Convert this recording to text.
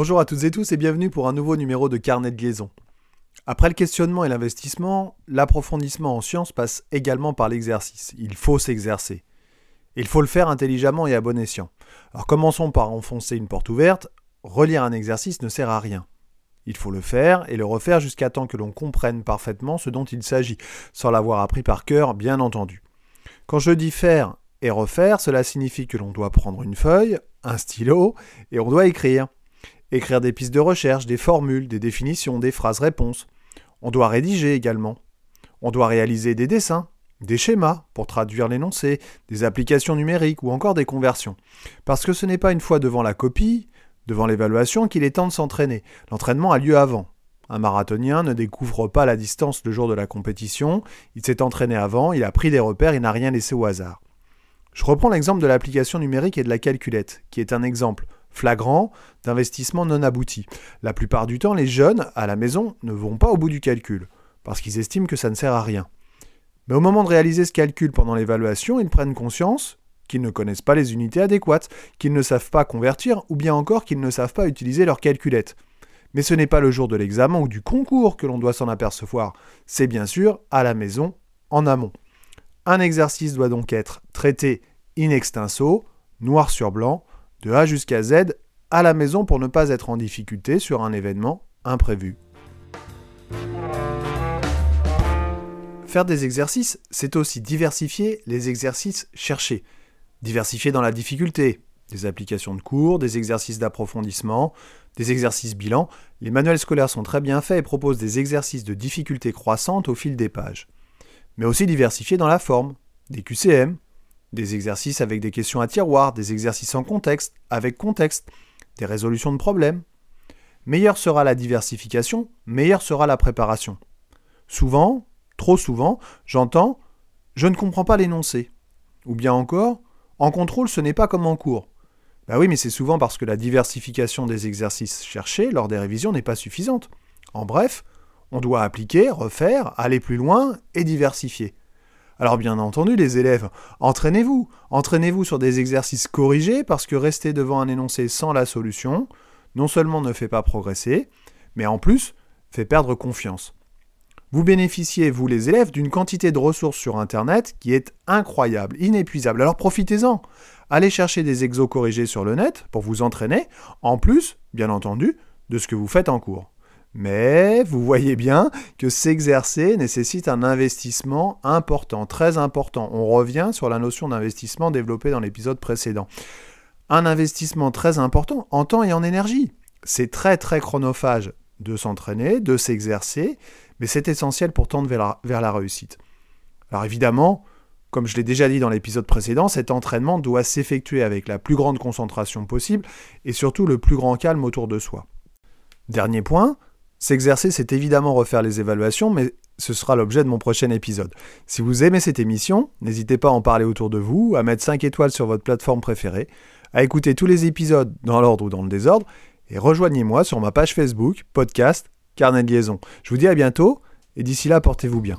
Bonjour à toutes et tous et bienvenue pour un nouveau numéro de Carnet de liaison. Après le questionnement et l'investissement, l'approfondissement en sciences passe également par l'exercice. Il faut s'exercer. Il faut le faire intelligemment et à bon escient. Alors commençons par enfoncer une porte ouverte. Relire un exercice ne sert à rien. Il faut le faire et le refaire jusqu'à temps que l'on comprenne parfaitement ce dont il s'agit, sans l'avoir appris par cœur, bien entendu. Quand je dis faire et refaire, cela signifie que l'on doit prendre une feuille, un stylo, et on doit écrire. Écrire des pistes de recherche, des formules, des définitions, des phrases-réponses. On doit rédiger également. On doit réaliser des dessins, des schémas pour traduire l'énoncé, des applications numériques ou encore des conversions. Parce que ce n'est pas une fois devant la copie, devant l'évaluation qu'il est temps de s'entraîner. L'entraînement a lieu avant. Un marathonien ne découvre pas la distance le jour de la compétition, il s'est entraîné avant, il a pris des repères, il n'a rien laissé au hasard. Je reprends l'exemple de l'application numérique et de la calculette, qui est un exemple flagrant d'investissement non abouti. La plupart du temps, les jeunes, à la maison, ne vont pas au bout du calcul, parce qu'ils estiment que ça ne sert à rien. Mais au moment de réaliser ce calcul pendant l'évaluation, ils prennent conscience qu'ils ne connaissent pas les unités adéquates, qu'ils ne savent pas convertir, ou bien encore qu'ils ne savent pas utiliser leur calculette. Mais ce n'est pas le jour de l'examen ou du concours que l'on doit s'en apercevoir, c'est bien sûr à la maison, en amont. Un exercice doit donc être traité in extenso, noir sur blanc, de A jusqu'à Z, à la maison pour ne pas être en difficulté sur un événement imprévu. Faire des exercices, c'est aussi diversifier les exercices cherchés. Diversifier dans la difficulté, des applications de cours, des exercices d'approfondissement, des exercices bilans. Les manuels scolaires sont très bien faits et proposent des exercices de difficulté croissante au fil des pages. Mais aussi diversifier dans la forme, des QCM, des exercices avec des questions à tiroir, des exercices en contexte, avec contexte, des résolutions de problèmes. Meilleure sera la diversification, meilleure sera la préparation. Souvent, trop souvent, j'entends je ne comprends pas l'énoncé. Ou bien encore, en contrôle, ce n'est pas comme en cours. Ben oui, mais c'est souvent parce que la diversification des exercices cherchés lors des révisions n'est pas suffisante. En bref, on doit appliquer, refaire, aller plus loin et diversifier. Alors bien entendu, les élèves, entraînez-vous. Entraînez-vous sur des exercices corrigés parce que rester devant un énoncé sans la solution, non seulement ne fait pas progresser, mais en plus fait perdre confiance. Vous bénéficiez, vous les élèves, d'une quantité de ressources sur Internet qui est incroyable, inépuisable. Alors profitez-en. Allez chercher des exos corrigés sur le net pour vous entraîner, en plus, bien entendu, de ce que vous faites en cours. Mais vous voyez bien que s'exercer nécessite un investissement important, très important. On revient sur la notion d'investissement développée dans l'épisode précédent. Un investissement très important en temps et en énergie. C'est très très chronophage de s'entraîner, de s'exercer, mais c'est essentiel pour tendre vers la, réussite. Alors évidemment, comme je l'ai déjà dit dans l'épisode précédent, cet entraînement doit s'effectuer avec la plus grande concentration possible et surtout le plus grand calme autour de soi. Dernier point, s'exercer, c'est évidemment refaire les évaluations, mais ce sera l'objet de mon prochain épisode. Si vous aimez cette émission, n'hésitez pas à en parler autour de vous, à mettre 5 étoiles sur votre plateforme préférée, à écouter tous les épisodes dans l'ordre ou dans le désordre, et rejoignez-moi sur ma page Facebook, podcast, carnet de liaison. Je vous dis à bientôt, et d'ici là, portez-vous bien.